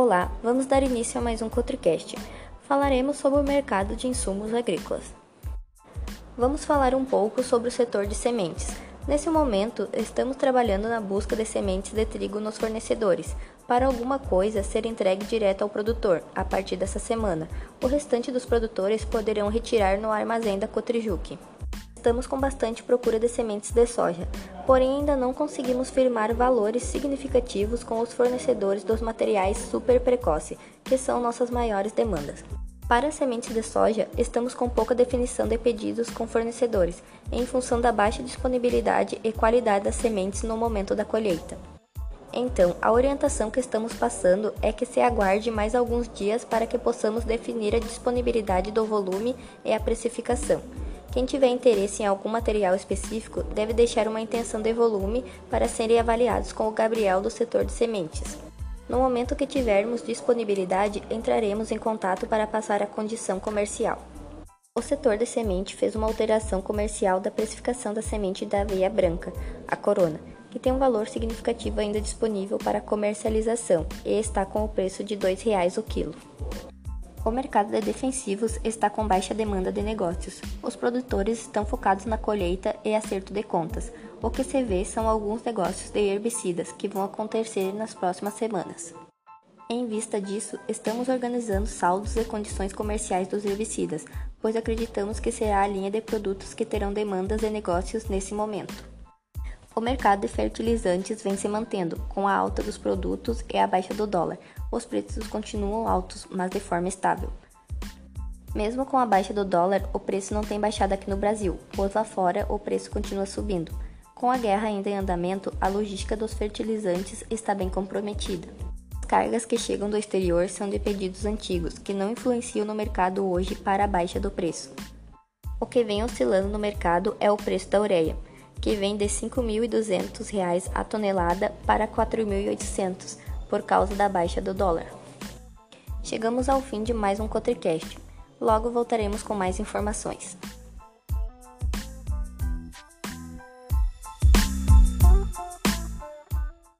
Olá, vamos dar início a mais um Cotricast. Falaremos sobre o mercado de insumos agrícolas. Vamos falar um pouco sobre o setor de sementes. Nesse momento, estamos trabalhando na busca de sementes de trigo nos fornecedores, para alguma coisa ser entregue direto ao produtor, a partir dessa semana. O restante dos produtores poderão retirar no armazém da Cotrijuque. Estamos com bastante procura de sementes de soja, porém ainda não conseguimos firmar valores significativos com os fornecedores dos materiais super precoce, que são nossas maiores demandas. Para sementes de soja, estamos com pouca definição de pedidos com fornecedores, em função da baixa disponibilidade e qualidade das sementes no momento da colheita. Então, a orientação que estamos passando é que se aguarde mais alguns dias para que possamos definir a disponibilidade do volume e a precificação. Quem tiver interesse em algum material específico deve deixar uma intenção de volume para serem avaliados com o Gabriel do setor de sementes. No momento que tivermos disponibilidade, entraremos em contato para passar a condição comercial. O setor de semente fez uma alteração comercial da precificação da semente da aveia branca, a Corona, que tem um valor significativo ainda disponível para comercialização e está com o preço de R$ 2,00 o quilo. O mercado de defensivos está com baixa demanda de negócios. Os produtores estão focados na colheita e acerto de contas. O que se vê são alguns negócios de herbicidas que vão acontecer nas próximas semanas. Em vista disso, estamos organizando saldos e condições comerciais dos herbicidas, pois acreditamos que será a linha de produtos que terão demandas e negócios nesse momento. O mercado de fertilizantes vem se mantendo, com a alta dos produtos e a baixa do dólar, os preços continuam altos, mas de forma estável. Mesmo com a baixa do dólar, o preço não tem baixado aqui no Brasil, pois lá fora o preço continua subindo. Com a guerra ainda em andamento, a logística dos fertilizantes está bem comprometida. As cargas que chegam do exterior são de pedidos antigos, que não influenciam no mercado hoje para a baixa do preço. O que vem oscilando no mercado é o preço da ureia, que vem de R$ 5.200 a tonelada para R$ 4.800 por causa da baixa do dólar. Chegamos ao fim de mais um Cotricast. Logo voltaremos com mais informações.